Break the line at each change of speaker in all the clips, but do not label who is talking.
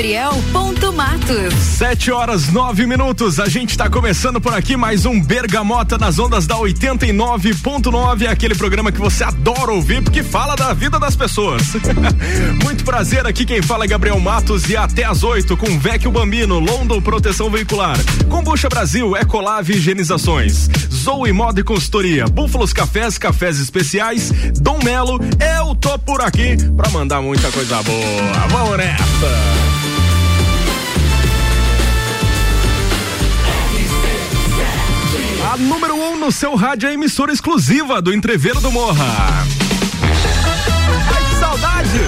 Gabriel Ponto Matos.
Sete horas nove minutos. A gente está começando por aqui mais um Bergamota nas ondas da 89.9, aquele programa que você adora ouvir porque fala da vida das pessoas. Muito prazer aqui quem fala é Gabriel Matos e até às oito com Vecchio Bambino, London Proteção Veicular, Combucha Brasil, Ecolave Higienizações, Zoe Moda e Consultoria, Búfalos Cafés, Cafés Especiais, Dom Melo, eu tô por aqui pra mandar muita coisa boa. Vamos nessa! Número 1 um no seu rádio a emissora exclusiva do Entreveiro do Morra. Ai, que saudade!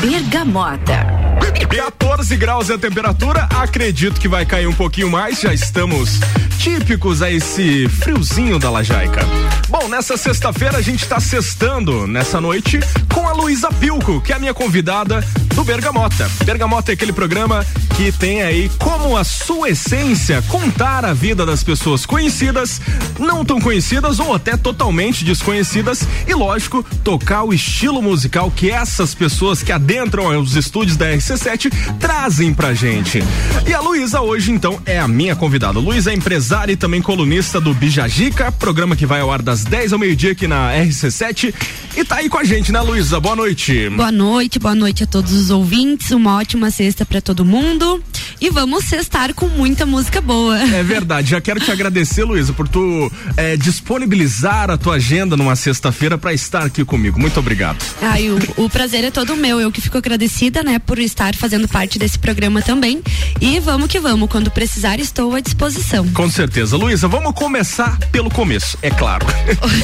Bergamota.
14 graus é a temperatura, acredito que vai cair um pouquinho mais, já estamos típicos a esse friozinho da Lajaica. Bom, nessa sexta-feira a gente está sextando nessa noite com a Luísa Pilco, que é a minha convidada do Bergamota. Bergamota é aquele programa que tem aí como a sua essência contar a vida das pessoas conhecidas, não tão conhecidas ou até totalmente desconhecidas e, lógico, tocar o estilo musical que essas pessoas que adentram os estúdios da RC7 trazem pra gente. E a Luísa hoje, então, é a minha convidada. Luísa é empresária e também colunista do Bijagica, programa que vai ao ar das 10 ao meio-dia aqui na RC7. E tá aí com a gente, né, Luísa? Boa noite.
Boa noite, boa noite a todos os ouvintes. Uma ótima sexta para todo mundo. E vamos sextar com muita música boa.
É verdade. Já quero te agradecer, Luísa, por tu é, disponibilizar a tua agenda numa sexta-feira para estar aqui comigo. Muito obrigado.
Ai, o, o prazer é todo meu. Eu que fico agradecida, né, por estar fazendo parte desse programa também. E vamos que vamos. Quando precisar, estou à disposição.
Com certeza. Luísa, vamos começar pelo começo, é claro.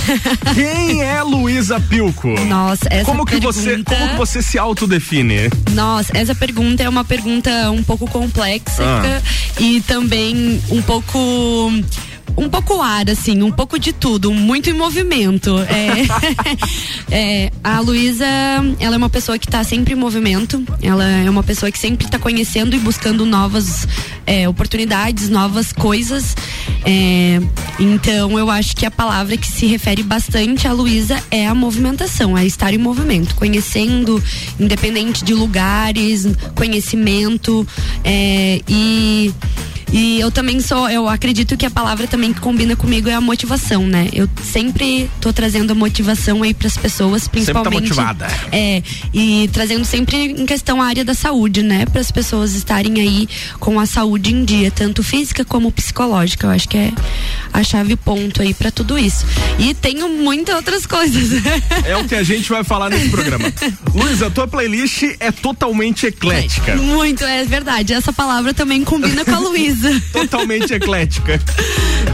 Quem é Luísa Pilco?
Nossa, essa
como que
pergunta...
você Como que você se autodefine?
Nossa, essa pergunta é uma pergunta um pouco complexa
Ah.
e também um pouco um pouco ar, assim, um pouco de tudo, muito em movimento. É, é, a Luísa, ela é uma pessoa que está sempre em movimento, ela é uma pessoa que sempre está conhecendo e buscando novas é, oportunidades, novas coisas. É, então, eu acho que a palavra que se refere bastante à Luísa é a movimentação, é estar em movimento, conhecendo, independente de lugares, conhecimento é, e e eu também sou, eu acredito que a palavra também que combina comigo é a motivação, né? Eu sempre tô trazendo a motivação aí pras pessoas,
Sempre tá
principalmente.
motivada.
É, e trazendo sempre em questão a área da saúde, né? Para as pessoas estarem aí com a saúde em dia, tanto física como psicológica. Eu acho que é a chave ponto aí para tudo isso. E tenho muitas outras coisas.
É o que a gente vai falar nesse programa. Luísa, tua playlist é totalmente eclética.
Muito, é verdade. Essa palavra também combina com a Luísa.
Totalmente eclética.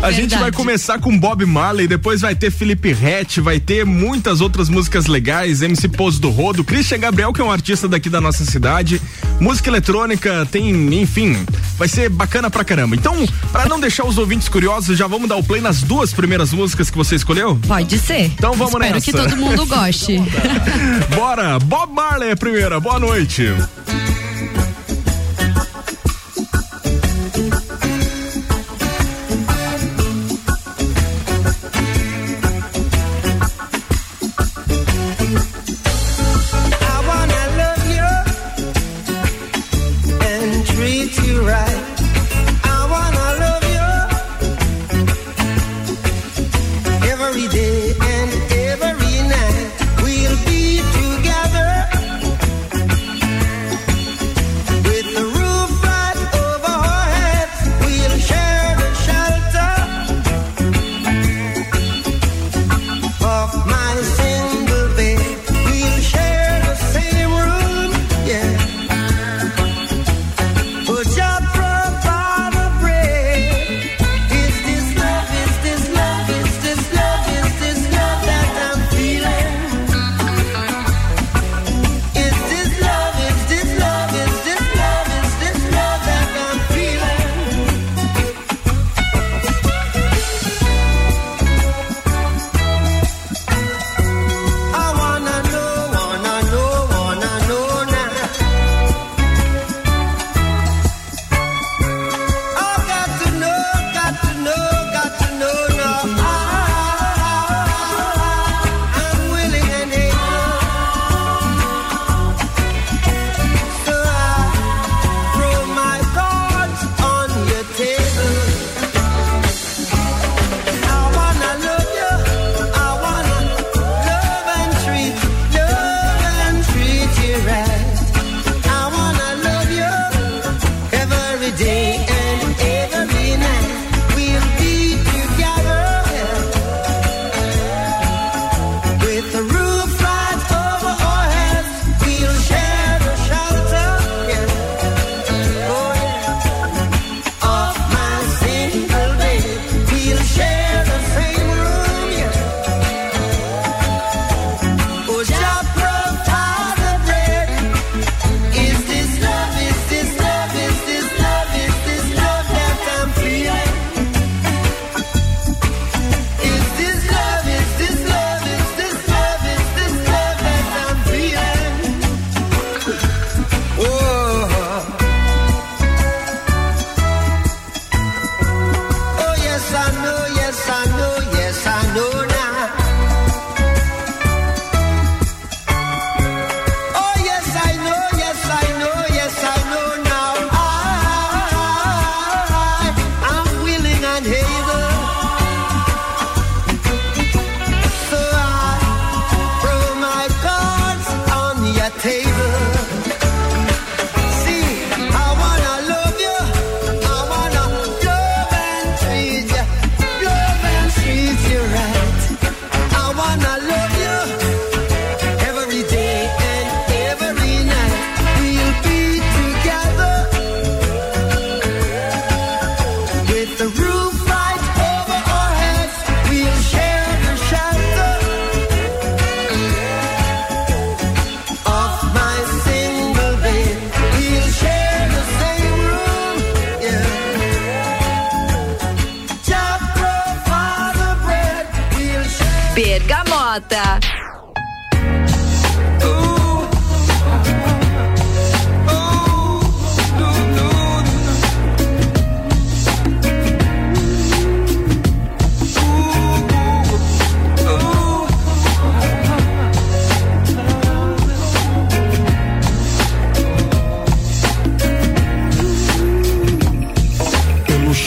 A gente vai começar com Bob Marley, depois vai ter Felipe Rett, vai ter muitas outras músicas legais, MC Pose do Rodo, Christian Gabriel, que é um artista daqui da nossa cidade, música eletrônica, tem, enfim, vai ser bacana pra caramba. Então, pra não deixar os ouvintes curiosos, já vamos dar o play nas duas primeiras músicas que você escolheu?
Pode ser.
Então vamos
Espero
nessa.
que todo mundo goste.
Bora! Bob Marley é a primeira, boa noite.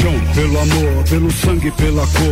Chão, pelo amor, pelo sangue, pela cor.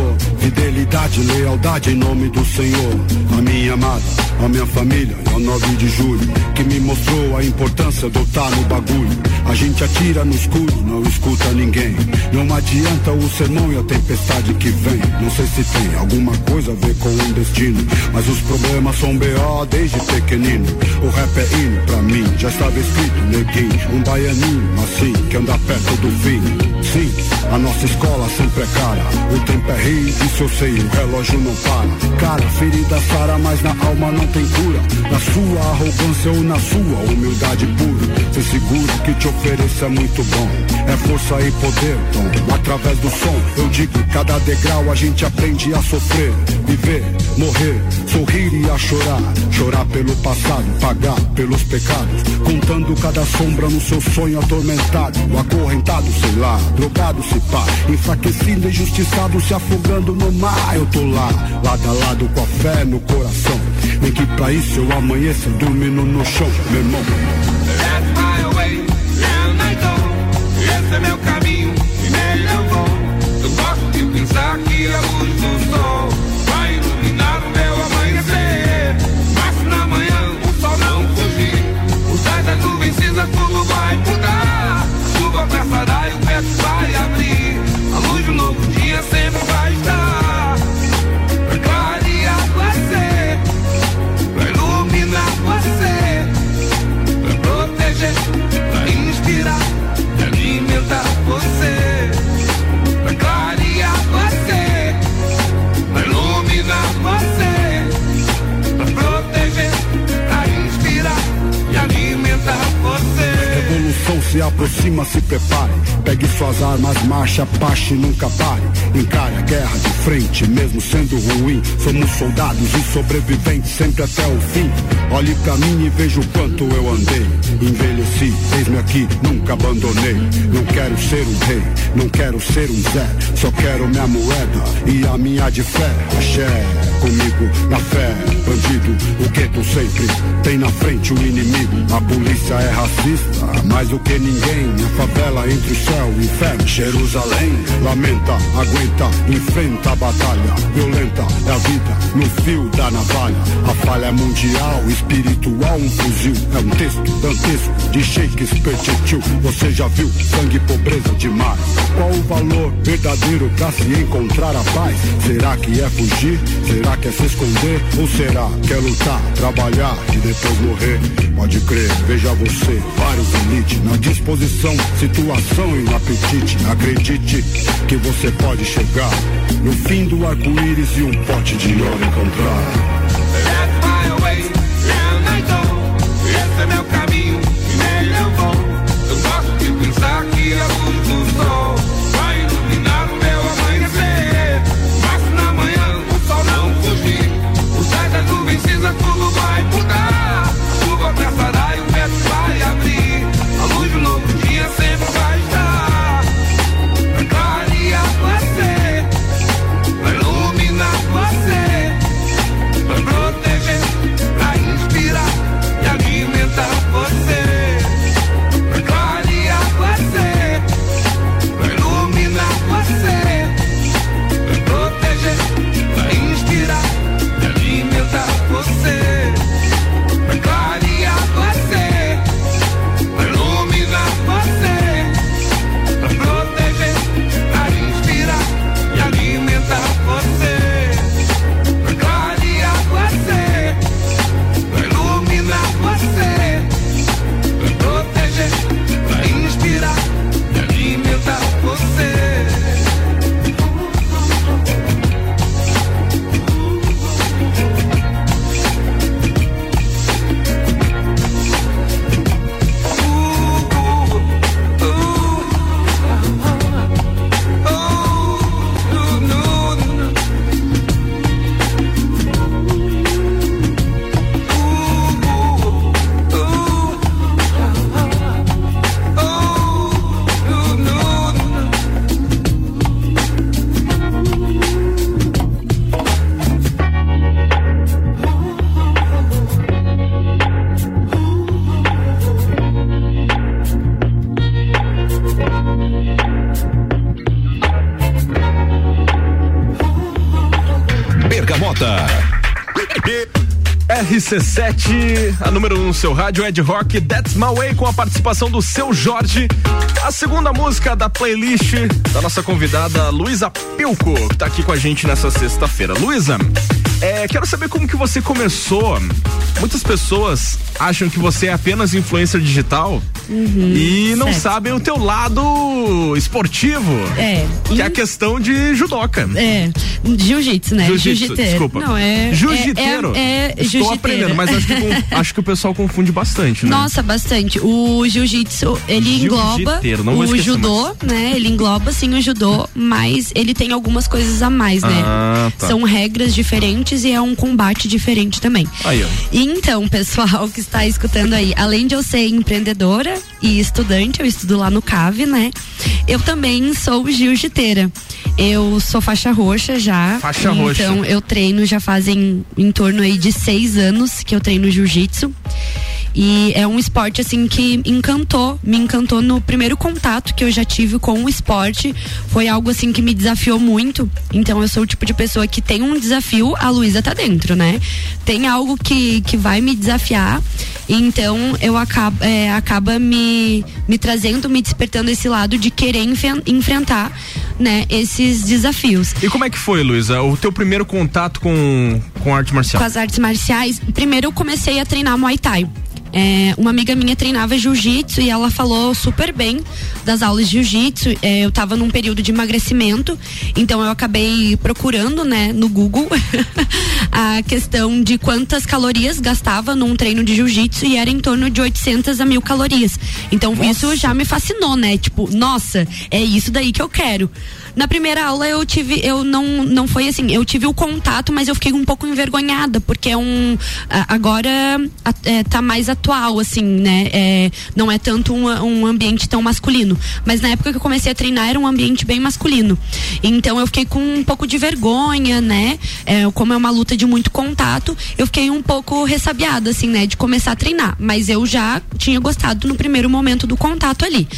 Fidelidade, lealdade em nome do Senhor. A minha amada, a minha família, é o 9 de julho. Que me mostrou a importância eu estar no bagulho. A gente atira no escuro, não escuta ninguém. Não adianta o sermão e a tempestade que vem. Não sei se tem alguma coisa a ver com o destino. Mas os problemas são B.O. desde pequenino. O rap é hino pra mim, já estava escrito, neguinho. Um baianinho assim, que anda perto do fim. Sim, a nossa escola sempre é cara. O tempo é rei, isso eu sei, o relógio não para. Cara, ferida sara, mas na alma não tem cura. Na sua arrogância ou na sua humildade pura. Você segura que te ofereça é muito bom. É força e poder, Tom. Através do som, eu digo, cada degrau a gente aprende a sofrer. Viver, morrer, sorrir e a chorar. Chorar pelo passado, pagar pelos pecados. Contando cada sombra no seu sonho atormentado. Acorrentado, sei lá, drogado se pá. Enfraquecido, injustiçado, se afogando no mar. Eu tô lá, lado a lado com a fé no coração. Nem que pra isso eu amanheça dormindo no chão, meu irmão.
That's my way. Esse é meu caminho e nele eu vou. Eu gosto de pensar que luz do sol se
aproxima, se prepare. Pegue suas armas, marcha, pache, nunca pare. Encare a guerra de frente, mesmo sendo ruim. Somos soldados e sobreviventes sempre até o fim. Olhe pra mim e veja o quanto eu andei. Envelheci, eis-me aqui, nunca abandonei. Não quero ser um rei, não quero ser um Zé. Só quero minha moeda e a minha de fé. Axé, comigo, na fé. Bandido, o gueto sempre tem na frente o inimigo. A polícia é racista, mais do que ninguém. A favela entre o céu e inferno. Jerusalém, lamenta, aguenta, enfrenta a batalha. Violenta é a vida no fio da navalha. A falha é mundial, espiritual, um fuzil. É um texto dantesco de Shakespeare tio. Você já viu sangue e pobreza demais? Qual o valor verdadeiro pra se encontrar a paz? Será que é fugir? Será que é se esconder? Ou será que é lutar, trabalhar e depois morrer? Pode crer, veja você, vários elite na disposição, situação e apetite. Acredite que você pode chegar no fim do arco-íris e um pote de ouro encontrar.
RC7, a número 1 um no seu rádio, Ed Rock, That's My Way, com a participação do seu Jorge. A segunda música da playlist da nossa convidada Luísa Pilco, que tá aqui com a gente nessa sexta-feira. Luísa, é, quero saber como que você começou. Muitas pessoas acham que você é apenas influencer digital e não
certo.
sabem o teu lado esportivo.
É.
Que é a questão de judoca.
É, jiu-jitsu, né?
Jiu-jitsu,
Jiu-jiteiro.
desculpa.
Não, é.
Jiu-jiteiro.
É, é, é
Estou aprendendo, mas acho que, acho que o pessoal confunde bastante, né?
Nossa, bastante. O jiu-jitsu, ele engloba
não
o judô, né? Ele engloba sim o judô, mas ele tem algumas coisas a mais, né?
Ah, tá.
São regras diferentes e é um combate diferente também.
Aí, ó.
Então, pessoal que está escutando aí, além de eu ser empreendedora e estudante, eu estudo lá no CAV, né? Eu também sou jiu-jiteira. Eu sou faixa roxa já.
Faixa
então,
roxa.
eu treino já fazem em torno aí de seis anos que eu treino jiu-jitsu. E é um esporte assim que encantou, me encantou no primeiro contato que eu já tive com o esporte. Foi algo assim que me desafiou muito. Então eu sou o tipo de pessoa que tem um desafio, a Luísa tá dentro, né? Tem algo que, que vai me desafiar. Então eu acabo, é, acaba me, me trazendo, me despertando esse lado de querer enfrentar né, esses desafios.
E como é que foi, Luísa? O teu primeiro contato com, com arte marcial?
com as artes marciais, primeiro eu comecei a treinar Muay Thai. É, uma amiga minha treinava jiu-jitsu e ela falou super bem das aulas de jiu-jitsu. É, eu tava num período de emagrecimento, então eu acabei procurando, né, no Google a questão de quantas calorias gastava num treino de jiu-jitsu e era em torno de 800 a mil calorias. Então isso já me fascinou, né? Tipo, nossa, é isso daí que eu quero. Na primeira aula eu tive, eu não, não foi assim, eu tive o contato, mas eu fiquei um pouco envergonhada, porque é um, agora é, tá mais atual, assim, né? É, não é tanto um, um ambiente tão masculino. Mas na época que eu comecei a treinar era um ambiente bem masculino. Então eu fiquei com um pouco de vergonha, né? É, como é uma luta de muito contato, eu fiquei um pouco ressabiada, assim, né? De começar a treinar. Mas eu já tinha gostado no primeiro momento do contato ali.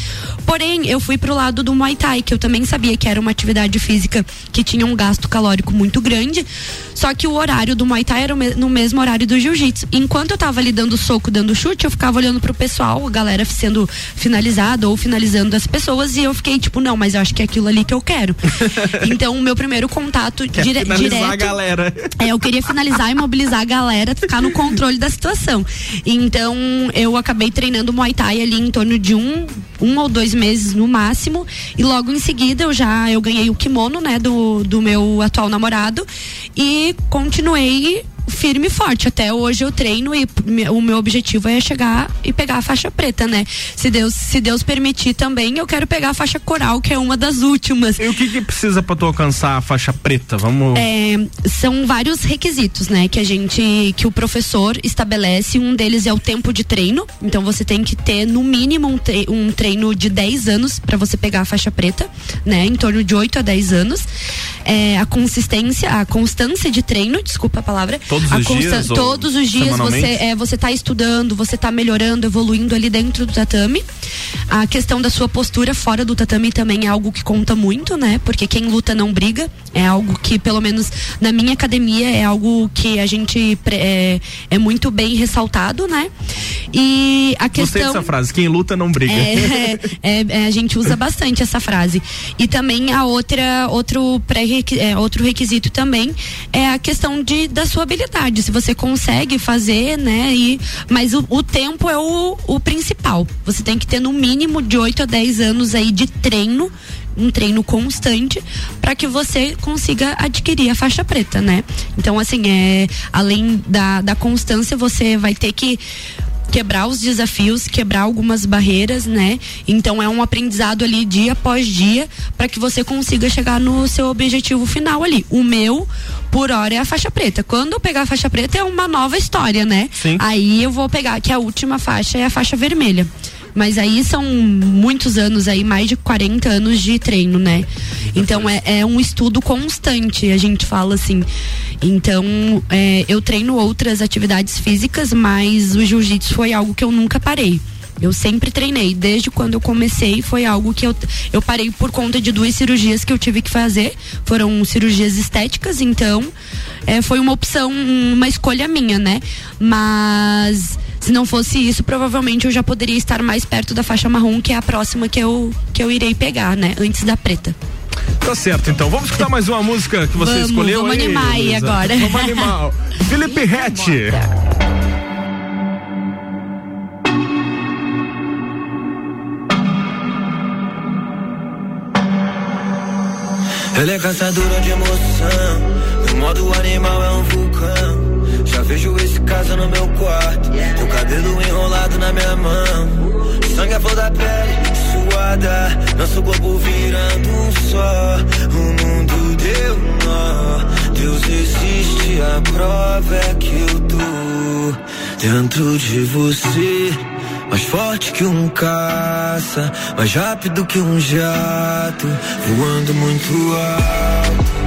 Porém, eu fui pro lado do Muay Thai, que eu também sabia que era uma atividade física que tinha um gasto calórico muito grande. Só que o horário do Muay Thai era no mesmo horário do Jiu-Jitsu. Enquanto eu tava ali dando soco, dando chute, eu ficava olhando pro pessoal, a galera sendo finalizada ou finalizando as pessoas, e eu fiquei tipo, não, mas eu acho que é aquilo ali que eu quero. então, o meu primeiro contato
Quer
dire-
finalizar a
direto.
galera.
É, eu queria finalizar e mobilizar a galera, ficar no controle da situação. Então, eu acabei treinando Muay Thai ali em torno de um, um ou dois meses no máximo. E logo em seguida eu já eu ganhei o kimono, né, do, do meu atual namorado. E continuei firme e forte. Até hoje eu treino e o meu objetivo é chegar e pegar a faixa preta, né? Se Deus, se Deus permitir também, eu quero pegar a faixa coral, que é uma das últimas.
E o que, que precisa pra tu alcançar a faixa preta? Vamos.
É, são vários requisitos, né, que a gente, que o professor estabelece. Um deles é o tempo de treino. Então você tem que ter no mínimo um, tre- um treino de 10 anos para você pegar a faixa preta, né, em torno de 8 a 10 anos. É, a consistência, a constância de treino, desculpa a palavra.
Todos os dias
Todos os dias você é, você tá estudando, você tá melhorando, evoluindo ali dentro do tatame. A questão da sua postura fora do tatame também é algo que conta muito, né? Porque quem luta não briga. É algo que, pelo menos na minha academia, é algo que a gente é, é muito bem ressaltado, né? E a
Gostei
questão.
dessa frase. Quem luta não briga.
É, é, é, a gente usa bastante essa frase. E também a outra, outro, pré é, outro requisito também é a questão de, da sua habilidade. Se você consegue fazer, né? E, mas o, o tempo é o, o principal. Você tem que ter no mínimo de 8 a 10 anos aí de treino um treino constante para que você consiga adquirir a faixa preta, né? Então, assim, é além da, da constância, você vai ter que quebrar os desafios, quebrar algumas barreiras, né? Então é um aprendizado ali dia após dia para que você consiga chegar no seu objetivo final ali. O meu por hora é a faixa preta. Quando eu pegar a faixa preta é uma nova história, né?
Sim.
Aí eu vou pegar que a última faixa é a faixa vermelha. Mas aí são muitos anos aí, mais de 40 anos de treino, né? Então é, é um estudo constante, a gente fala assim. Então, é, eu treino outras atividades físicas, mas o jiu-jitsu foi algo que eu nunca parei. Eu sempre treinei. Desde quando eu comecei, foi algo que eu, eu parei por conta de duas cirurgias que eu tive que fazer. Foram cirurgias estéticas, então é, foi uma opção, uma escolha minha, né? Mas se não fosse isso, provavelmente eu já poderia estar mais perto da faixa marrom, que é a próxima que eu, que eu irei pegar, né? Antes da preta.
Tá certo, então. Vamos escutar mais uma música que você
Vamos,
escolheu
vamos
aí,
animar aí
Luísa?
agora.
Vamos animar. Felipe Rett.
Ela é caçadora de emoção. Meu modo animal é um vulcão. Já vejo esse caso no meu quarto. Teu cabelo enrolado na minha mão. Sangue à flor da pele, suada. Nosso corpo virando um só. O mundo deu nó. Deus existe, a prova é que eu tô dentro de você. Mais forte que um caça, mais rápido que um jato, voando muito alto.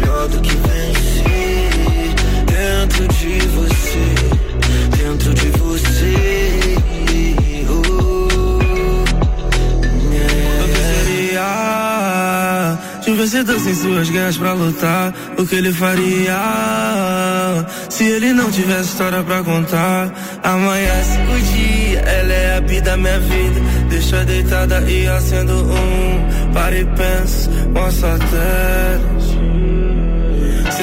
Melhor do que vencer. Dentro de você, dentro de você.
Um vencedor sem suas guerras pra lutar? O que ele faria se ele não tivesse história pra contar? Amanhece o dia, ela é a vida da minha vida. Deixa deitada e acendo um. Para e penso, mostra Cê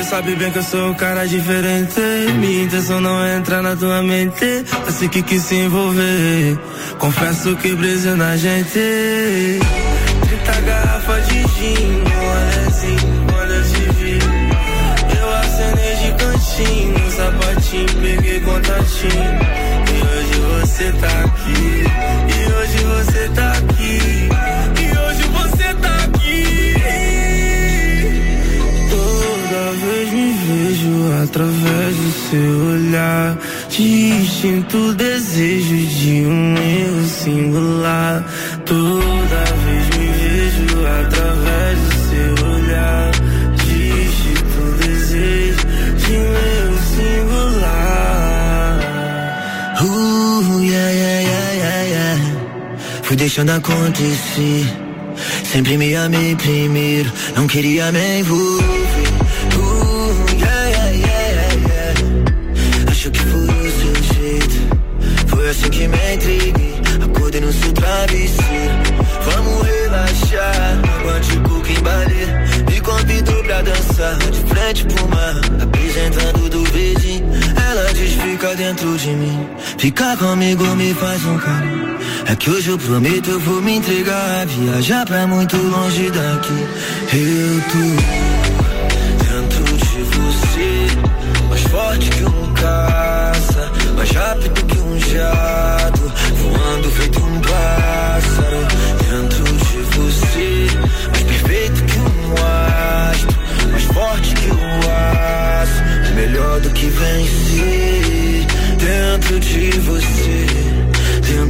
sabe bem que eu sou um cara diferente. Minha intenção não é entrar na tua mente. Sei que quis se envolver. Confesso que brilho na gente. 30 garrafas de gin, olha assim, quando eu te vi. Eu acenei de cantinho, sapatinho, peguei contatinho. E hoje você tá aqui. Seu olhar. Distinto desejo de um eu singular. Toda vez me vejo através do seu olhar. Distinto desejo de um eu singular.
Uh, yeah, yeah, yeah, yeah, yeah. Fui deixando acontecer. Sempre me amei primeiro, não queria me envolver. Pro mar. Apresentando do beijinho. Ela diz fica dentro de mim. Ficar comigo me faz um carinho. É que hoje eu prometo eu vou me entregar. Viajar pra muito longe daqui. Eu tô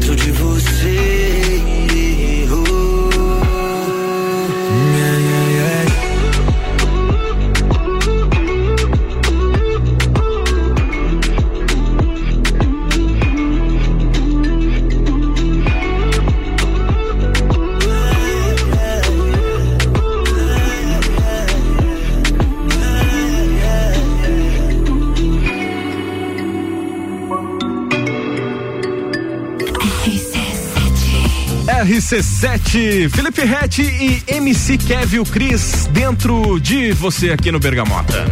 Dentro de você.
RC7, Felipe Rett e MC Kevin Cris dentro de você aqui no Bergamota.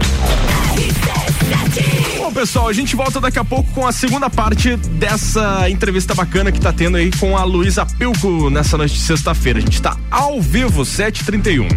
Bom, pessoal, a gente volta daqui a pouco com a segunda parte dessa entrevista bacana que tá tendo aí com a Luísa Pilco nessa noite de sexta-feira. A gente tá ao vivo, 7h31.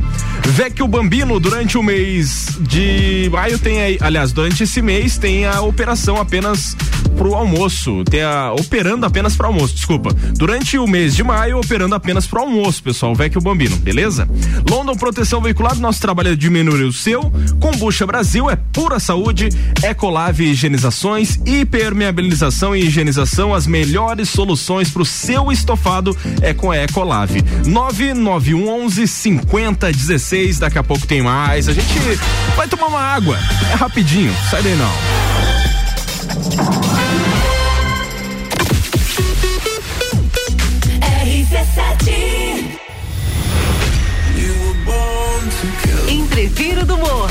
Vecchio Bambino, durante o mês de maio tem aí, aliás, durante esse mês tem a operação apenas pro almoço, a, operando apenas pro almoço, desculpa. Durante o mês de maio, operando apenas pro almoço, pessoal, Vecchio Bambino, beleza? London Proteção Veicular, nosso trabalho é diminuir o seu. Combucha Brasil é pura saúde, Ecolave Higienizações, hipermeabilização e higienização, as melhores soluções pro seu estofado é com a Ecolave. 99111 5016, daqui a pouco tem mais. A gente vai tomar uma água, é rapidinho, sai daí não.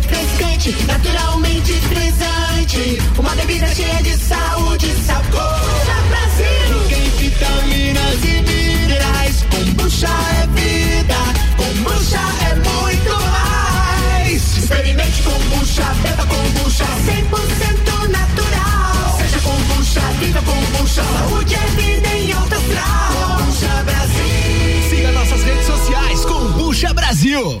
refrescante, naturalmente frisante. Uma bebida cheia de saúde e sabor. Kombucha Brasil. Tem vitaminas e minerais. Kombucha é vida. Kombucha é muito mais. Experimente kombucha, beba kombucha. 100% natural. Seja kombucha, viva kombucha. Saúde é vida em alta astral. Kombucha Brasil.
Siga nossas redes sociais, Kombucha Brasil.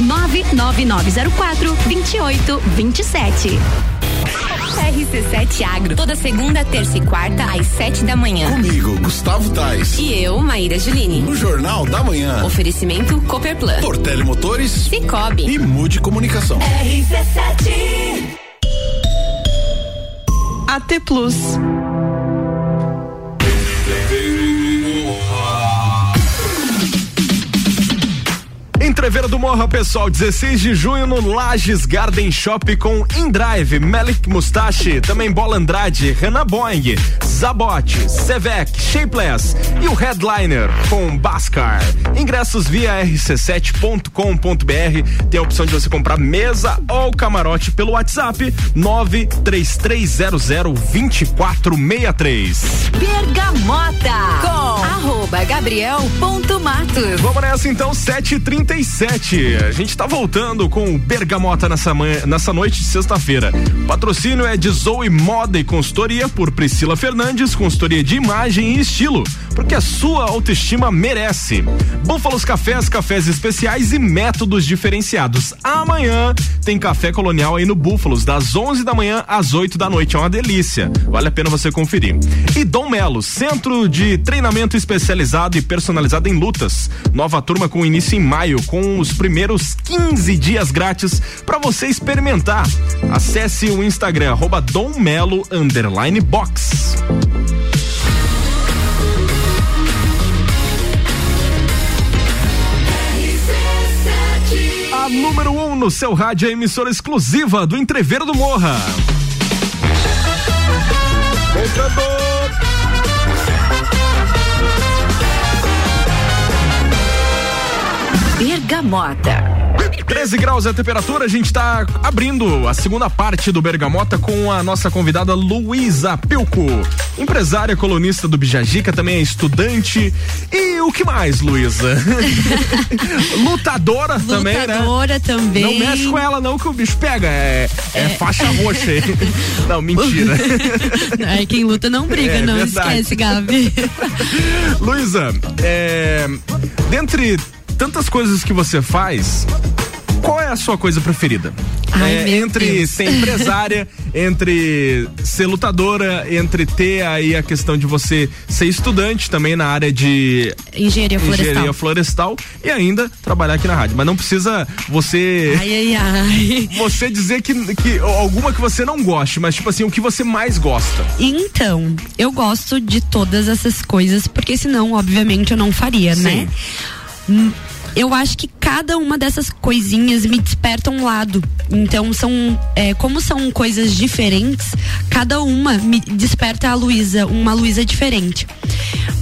99904 2827.
RC7 Agro, toda segunda, terça e quarta, às sete da manhã.
Comigo, Gustavo Tais.
E eu, Maíra Juline.
No Jornal da Manhã.
Oferecimento Copperplan.
Portele Motores.
Cicobi.
E Mude Comunicação.
RC7
AT Plus.
Entreveira do Morra, pessoal, 16 de junho no Lages Garden Shop com Indrive, Melik Mustache, também Bola Andrade, Renan Boing, Zabot, Sevec, Shapeless e o Headliner com Bascar. Ingressos via rc7.com.br. Tem a opção de você comprar mesa ou camarote pelo WhatsApp 933002463.
Bergamota com arroba gabriel.matos.
Vamos nessa então, 7h37. A gente tá voltando com o Bergamota nessa, manhã, nessa noite de sexta-feira. Patrocínio é de Zoe Moda e Consultoria por Priscila Fernandes, consultoria de imagem e estilo, porque a sua autoestima merece. Búfalos Cafés, cafés especiais e métodos diferenciados. Amanhã tem café colonial aí no Búfalos, das 11 da manhã às 8 da noite. É uma delícia. Vale a pena você conferir. E Dom Melo, centro de treinamento especializado e personalizado em lutas. Nova turma com início em maio, com os primeiros 15 dias grátis para você experimentar. Acesse o Instagram, arroba Dom Melo box. Número 1 um no seu rádio a emissora exclusiva do Entreveiro do Morra. Voltando.
Bergamota.
13 graus é a temperatura, a gente está abrindo a segunda parte do Bergamota com a nossa convidada Luísa Pilco, empresária colunista do Bijagica, também é estudante. E o que mais, Luísa? Lutadora, também, né?
Lutadora também.
Não mexe com ela não que o bicho pega, é, é, faixa roxa. aí. não, mentira.
Aí quem luta não briga,
É
não
verdade.
esquece, Gabi.
Luísa, é, dentre tantas coisas que você faz, qual é a sua coisa preferida?
Ai,
É, entre
Deus.
ser empresária, entre ser lutadora, entre ter aí a questão de você ser estudante também na área de
Engenharia florestal.
engenharia florestal e ainda trabalhar aqui na rádio. Mas não precisa você
Ai, ai, ai.
você dizer que, que alguma que você não goste, mas tipo assim, o que você mais gosta.
Então, eu gosto de todas essas coisas, porque senão, obviamente, eu não faria, né? Eu acho que cada uma dessas coisinhas me desperta um lado. Então, são. é, como são coisas diferentes, cada uma me desperta a Luísa, uma Luísa diferente.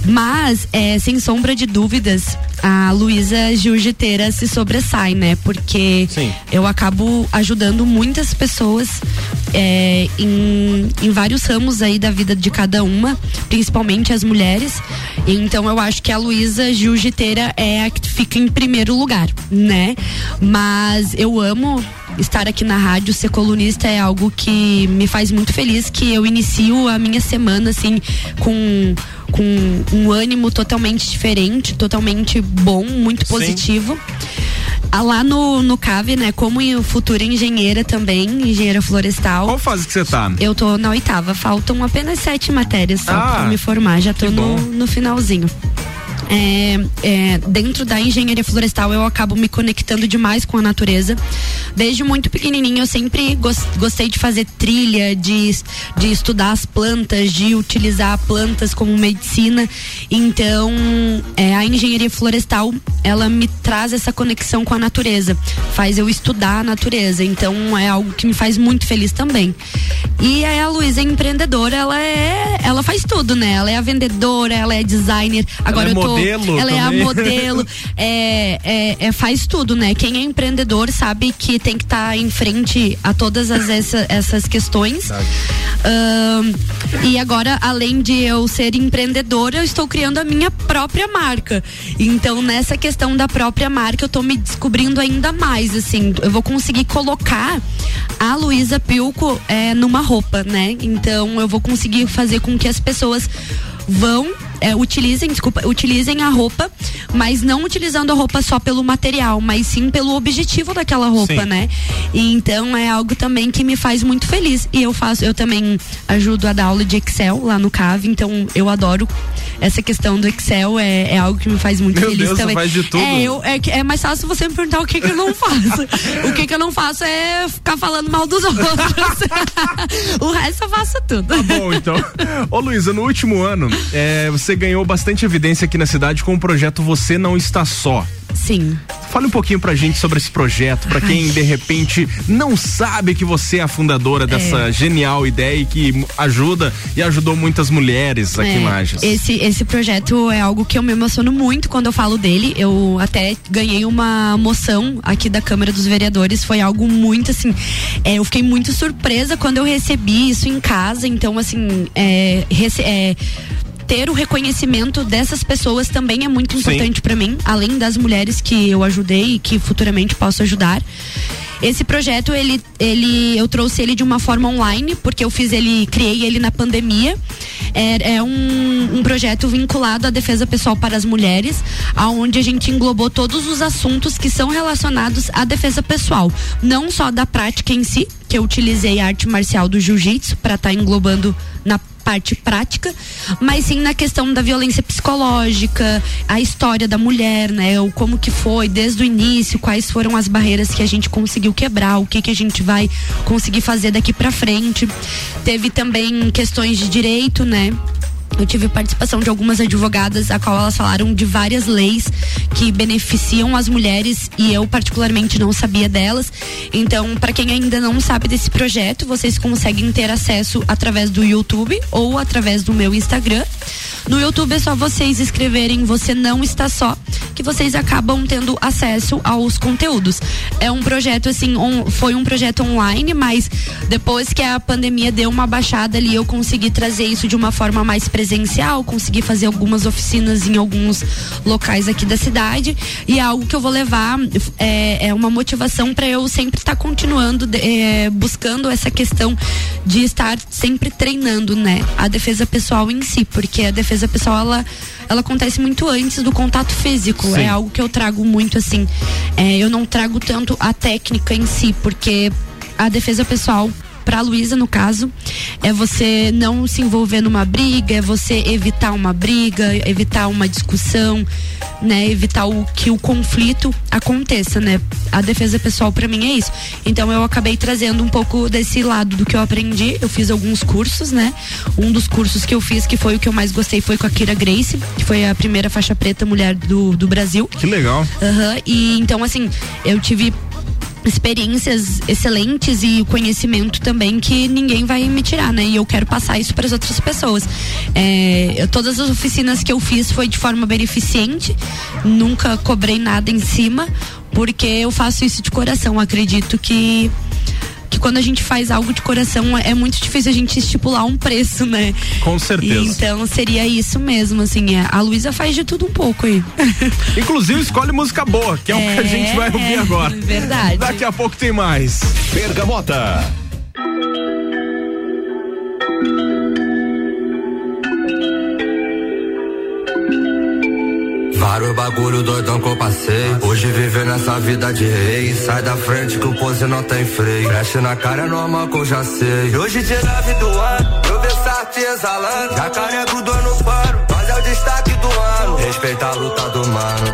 Mas, é, sem sombra de dúvidas, a Luísa jiu-jiteira se sobressai, né? Porque eu acabo ajudando muitas pessoas é, em, em vários ramos aí da vida de cada uma, principalmente as mulheres. Então eu acho que a Luísa jiu-jiteira é a que fica em primeiro lugar, né? Mas eu amo estar aqui na rádio, ser colunista é algo que me faz muito feliz, que eu inicio a minha semana assim com com um ânimo totalmente diferente, totalmente bom, muito positivo. Ah, Lá no, no CAVE, né, como em futura engenheira também, engenheira florestal.
Qual fase que você tá?
Eu tô na oitava, faltam apenas sete matérias só
Ah,
pra me formar, já tô no, no finalzinho. É, é, dentro da engenharia florestal eu acabo me conectando demais com a natureza. Desde muito pequenininho eu sempre gos- gostei de fazer trilha, de, de estudar as plantas, de utilizar plantas como medicina. Então é, a engenharia florestal ela me traz essa conexão com a natureza, faz eu estudar a natureza. Então é algo que me faz muito feliz também. E a Luísa é empreendedora, ela é, ela faz tudo, né? Ela é a vendedora, ela é designer. Agora
é
eu tô,
modelo
ela é a
também.
modelo, é, é, é, faz tudo, né? Quem é empreendedor sabe que tem que estar em frente a todas as, essa- essas questões. Ahn, e agora, além de eu ser empreendedora, eu estou criando a minha própria marca. Então, nessa questão da própria marca, eu tô me descobrindo ainda mais, assim. Eu vou conseguir colocar a Luísa Pilco é, numa roupa, né? Então, eu vou conseguir fazer com que as pessoas vão é, utilizem, desculpa, utilizem a roupa, mas não utilizando a roupa só pelo material, mas sim pelo objetivo daquela roupa,
Sim.
né? E então é algo também que me faz muito feliz. E eu faço, eu também ajudo a dar aula de Excel lá no CAV, então eu adoro essa questão do Excel, é, é algo que me faz muito
Meu
feliz
Deus, você
também.
faz de tudo.
É, eu, é, é mais fácil você me perguntar o que, que eu não faço. o que, que eu não faço é ficar falando mal dos outros. o resto eu faço tudo.
Tá bom, então. Ô Luísa, no último ano, é, você ganhou bastante evidência aqui na cidade com o projeto Você Não Está Só.
Sim.
Fale um pouquinho pra gente sobre esse projeto, pra quem de repente não sabe que você é a fundadora dessa genial ideia e que ajuda e ajudou muitas mulheres aqui em
É,
Lages.
Esse, esse projeto é algo que eu me emociono muito quando eu falo dele. Eu até ganhei uma moção aqui da Câmara dos Vereadores. Foi algo muito assim. é, eu fiquei muito surpresa quando eu recebi isso em casa. Então, assim, é, rece- é, ter o reconhecimento dessas pessoas também é muito importante para mim, além das mulheres que eu ajudei e que futuramente posso ajudar. Esse projeto, ele, ele, eu trouxe ele de uma forma online, porque eu fiz ele, criei ele na pandemia. É, é um, um projeto vinculado à defesa pessoal para as mulheres, aonde a gente englobou todos os assuntos que são relacionados à defesa pessoal, não só da prática em si, que eu utilizei a arte marcial do jiu-jitsu para estar englobando na parte prática, mas sim na questão da violência psicológica, a história da mulher, né? O como que foi desde o início, quais foram as barreiras que a gente conseguiu quebrar, o que que a gente vai conseguir fazer daqui pra frente. Teve também questões de direito, né? Eu tive participação de algumas advogadas, a qual elas falaram de várias leis que beneficiam as mulheres e eu particularmente não sabia delas. Então, para quem ainda não sabe desse projeto, vocês conseguem ter acesso através do YouTube ou através do meu Instagram. No YouTube é só vocês escreverem Você Não Está Só, que vocês acabam tendo acesso aos conteúdos. É um projeto assim, foi um projeto online, mas depois que a pandemia deu uma baixada ali, eu consegui trazer isso de uma forma mais presencial, consegui fazer algumas oficinas em alguns locais aqui da cidade e é algo que eu vou levar é, é uma motivação para eu sempre estar continuando de- é, buscando essa questão de estar sempre treinando, né, a defesa pessoal em si, porque a defesa pessoal ela ela acontece muito antes do contato físico.
Sim.
É algo que eu trago muito assim. É, eu não trago tanto a técnica em si, porque a defesa pessoal para Luísa no caso é você não se envolver numa briga, é você evitar uma briga, evitar uma discussão, né, evitar o que o conflito aconteça, né? A defesa pessoal para mim é isso. Então eu acabei trazendo um pouco desse lado do que eu aprendi. Eu fiz alguns cursos, né? Um dos cursos que eu fiz que foi o que eu mais gostei foi com a Kira Grace, que foi a primeira faixa preta mulher do, do Brasil.
Que legal.
Aham, E então, assim, eu tive experiências excelentes e conhecimento também que ninguém vai me tirar, né? E eu quero passar isso para as outras pessoas. É, todas as oficinas que eu fiz foi de forma beneficente, nunca cobrei nada em cima, porque eu faço isso de coração. Acredito que que quando a gente faz algo de coração é muito difícil a gente estipular um preço, né?
Com certeza.
Então seria isso mesmo, assim. é, A Luísa faz de tudo um pouco aí.
Inclusive, escolhe música boa, que é, o que a gente vai ouvir agora.
Verdade.
Daqui a pouco tem mais.
Bergamota.
Vários bagulho doidão que eu passei. Hoje viver nessa vida de rei. Sai da frente que o pose não tem freio. Flash na cara é normal que eu já sei. Hoje de nove do ano, eu Versace exalando. Já carrego dor no pano, mas é o destaque do ano. Respeita a luta do mano.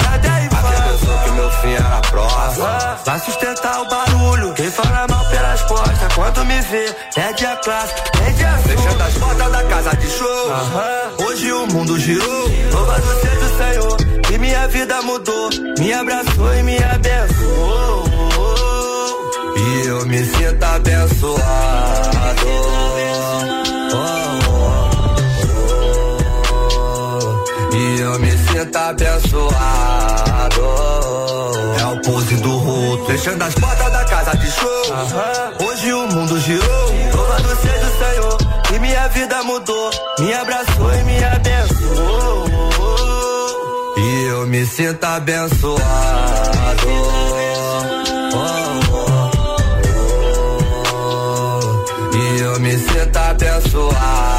Fim era prova. Vai sustentar o barulho. Quem fala mal pelas costas, quando me vê, perde a classe, perde a Fechando as portas da casa de show. Hoje o mundo girou. Louvado seja o Senhor, que minha vida mudou. Me abraçou e me abençoou. E eu me sinto abençoado. E eu me sinto abençoado. É o pose do roto. Fechando as portas da casa de show. Hoje o mundo girou. Louvado seja o Senhor. Que minha vida mudou. Me abraçou e me abençoou. E eu me sinto abençoado. E eu me sinto abençoado.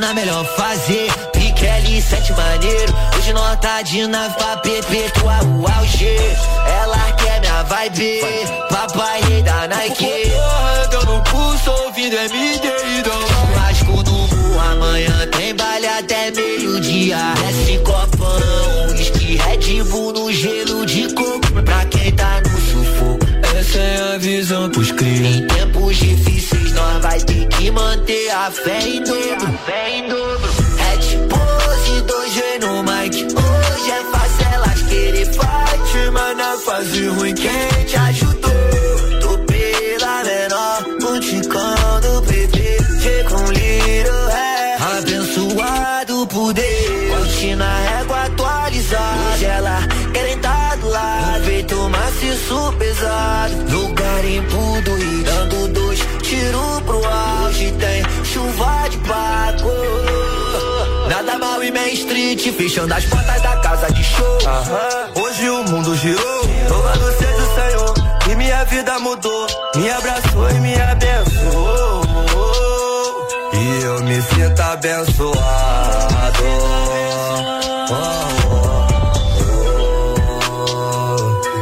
na melhor fase. Piquele sete maneiro, hoje nota de nave pra perpetuar o auge. Ela quer minha vibe, papai rei da Nike.
Eu no pulso ouvindo MD.
Fé em dobro. Fé em dobro. É tipo pose, dois G no mic. Hoje é fácil elas querer mas na fase ruim quem e Main Street, fechando as portas da casa de show.
Hoje o mundo girou, louvado seja o Senhor. E minha vida mudou, me abraçou e me abençoou.
E eu me sinto abençoado.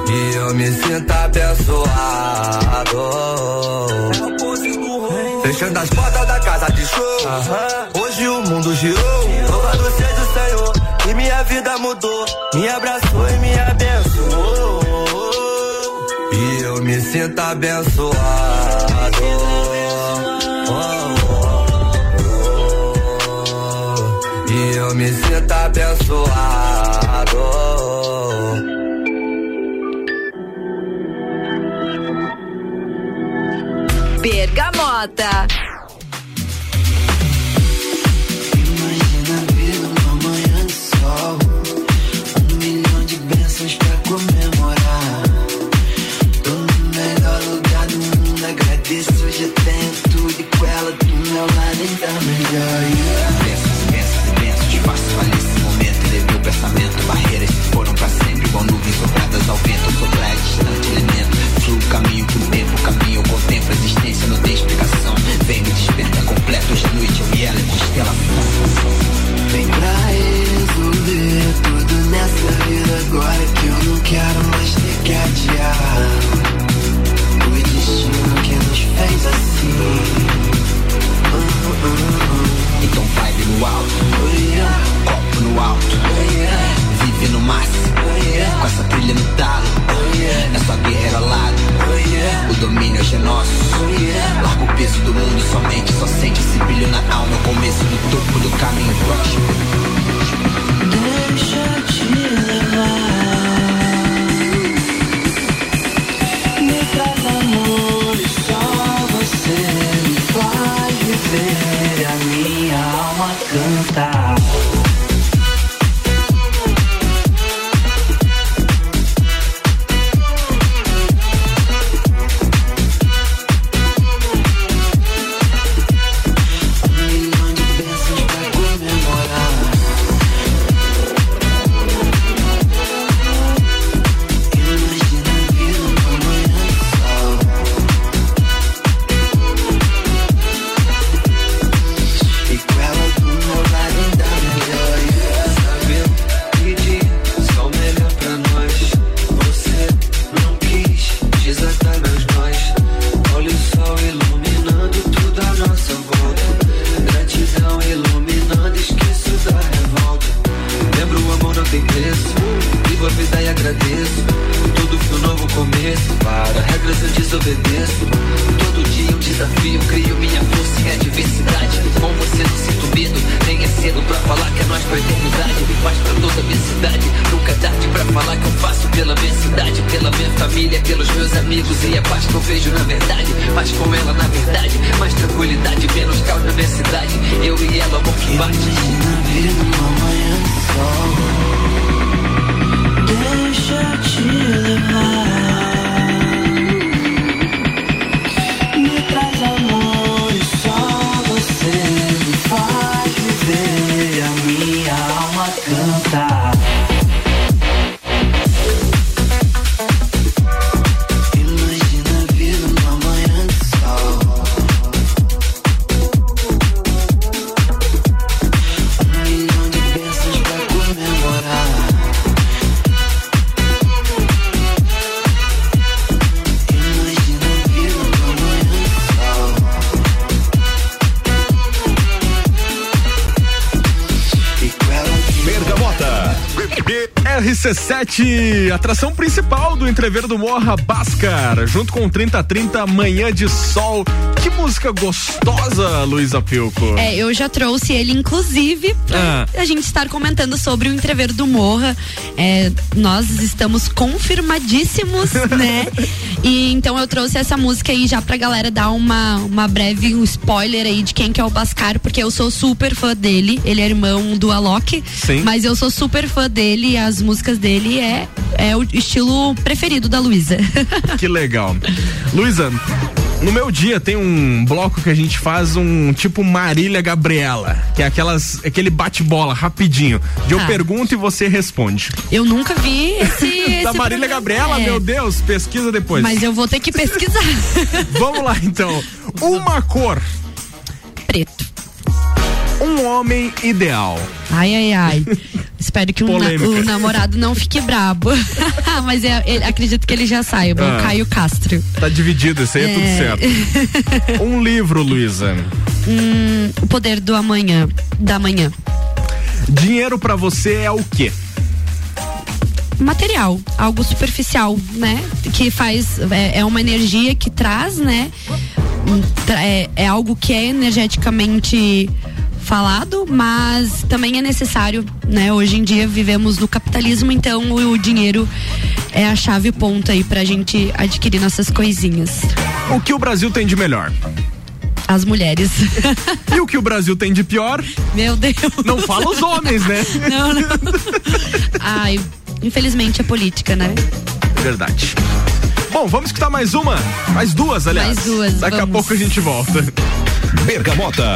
E eu me sinto abençoado.
Fechando as portas da casa de show. Hoje o mundo girou, vida mudou, me abraçou e me abençoou.
E eu me sinto abençoado. E eu me sinto abençoado.
Bergamota.
Sou praia distante, elemento. Fluo o caminho pro tempo, caminho, eu contemplo a existência, não tem explicação. Vem me desperta completo, hoje à noite eu e ela é constelação.
Vem pra resolver tudo nessa vida agora que eu não quero mais ter que adiar. O destino que nos fez assim.
Então vibe no alto, copo no alto, vive no máximo, com essa trilha no talo, é só guerreira ao lado, o domínio hoje é nosso, larga o peso do mundo somente, só sente esse brilho na alma, o começo do topo do caminho próximo.
RC7, atração principal do entreveiro do Morra Bhaskar, junto com 3030 Manhã de Sol. Que música gostosa, Luísa Pilco.
É, eu já trouxe ele, inclusive, pra
Ah.
a gente estar comentando sobre o entreveiro do Morra. É, nós estamos confirmadíssimos, né? E então eu trouxe essa música aí já pra galera dar uma, uma breve um spoiler aí de quem que é o Bascar, porque eu sou super fã dele. Ele é irmão do Alok,
Sim.
mas eu sou super fã dele e as músicas dele é, é o estilo preferido da Luísa.
Que legal. Luísa, no meu dia tem um bloco que a gente faz um tipo Marília Gabriela, que é aquelas, aquele bate-bola rapidinho. De eu
Tá.
pergunto e você responde.
Eu nunca vi esse.
da
esse
Marília. Gabriela,
É.
meu Deus, pesquisa depois.
Mas eu vou ter que pesquisar.
Vamos lá então. Uma cor.
Preto.
Um homem ideal.
Ai, ai, ai. Espero que o, na- o namorado não fique brabo. Mas é- ele- acredito que ele já saiba.
Ah.
O Caio Castro.
Tá dividido, isso aí é, tudo
É.
certo. Um livro, Luísa.
Hum, o poder do amanhã. Da manhã.
Dinheiro pra você é o quê?
Material, algo superficial, né? Que faz. É, é uma energia que traz, né? Hum, É, é algo que é energeticamente falado, mas também é necessário, né? Hoje em dia vivemos no capitalismo, então o, o dinheiro é a chave ponta aí pra gente adquirir nossas coisinhas.
O que o Brasil tem de melhor?
As mulheres.
E o que o Brasil tem de pior?
Meu Deus.
Não fala os homens, né?
Não, não. Ai, infelizmente é política, né?
Verdade. Bom, vamos escutar mais uma? Mais duas, aliás.
Mais duas,
Daqui a
vamos.
pouco a gente volta.
Bergamota.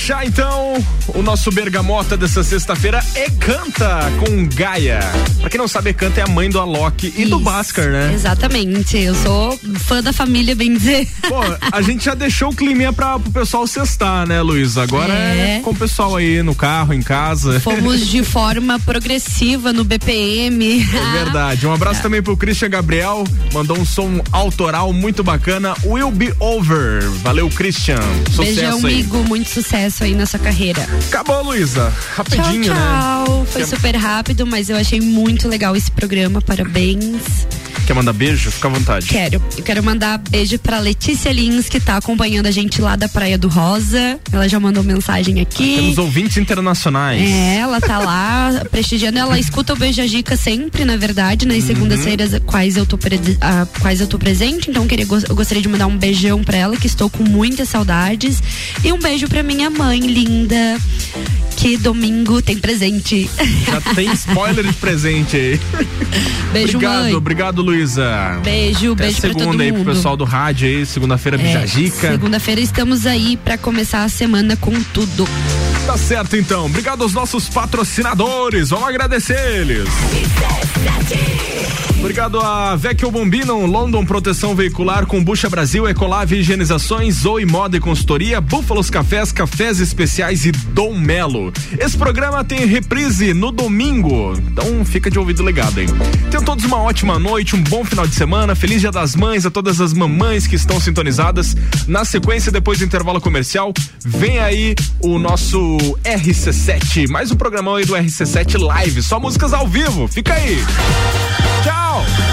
Bom, pra fechar então, o nosso Bergamota dessa sexta-feira é Canta com Gaia. Pra quem não sabe, Canta é a mãe do Alok e do Bhaskar, né?
Exatamente. Eu sou fã da família, bem dizer.
Pô, a gente já deixou o climinha pra, pro pessoal sextar, né, Luiz? Agora é.
É.
com o pessoal aí no carro, em casa.
Fomos de forma progressiva no BPM.
É verdade. Um abraço também pro Christian Gabriel, mandou um som autoral muito bacana. Will Be Over. Valeu, Christian. Sucesso
Beijão,
aí.
amigo. Muito sucesso aí na sua carreira.
Acabou, Luísa. Rapidinho,
tchau, tchau.
né?
Foi super rápido, mas eu achei muito legal esse programa. Parabéns.
Quer mandar beijo? Fica à vontade.
Quero. Eu quero mandar beijo pra Letícia Lins, que tá acompanhando a gente lá da Praia do Rosa. Ela já mandou mensagem aqui.
Temos ouvintes internacionais.
É, ela tá lá prestigiando, ela escuta o Beija Dica sempre, na verdade, nas segundas-feiras quais eu tô ah, quais eu tô presente, então queria eu gostaria de mandar um beijão pra ela que estou com muitas saudades e um beijo pra minha mãe linda, que domingo tem presente.
Já tem spoiler de presente aí.
Beijo,
obrigado,
mãe.
obrigado, Luísa.
Beijo,
Até
beijo pra
segunda
todo
aí pro
mundo.
pessoal do rádio aí, segunda-feira,
É,
Bijagica.
Segunda-feira estamos aí pra começar a semana com tudo.
Tá certo então. Obrigado aos nossos patrocinadores. Vamos agradecer eles. Obrigado a Vecchio Bombino, London Proteção Veicular, Combucha Brasil, Ecolave Higienizações, Zoe Moda e Consultoria, Búfalos Cafés, Cafés Especiais e Dom Melo. Esse programa tem reprise no domingo, então fica de ouvido ligado, hein? Tenham todos uma ótima noite, um bom final de semana, feliz dia das mães a todas as mamães que estão sintonizadas. Na sequência, depois do intervalo comercial, vem aí o nosso RC7, mais um programão aí do RC7 Live, só músicas ao vivo, fica aí. Tchau! Oh.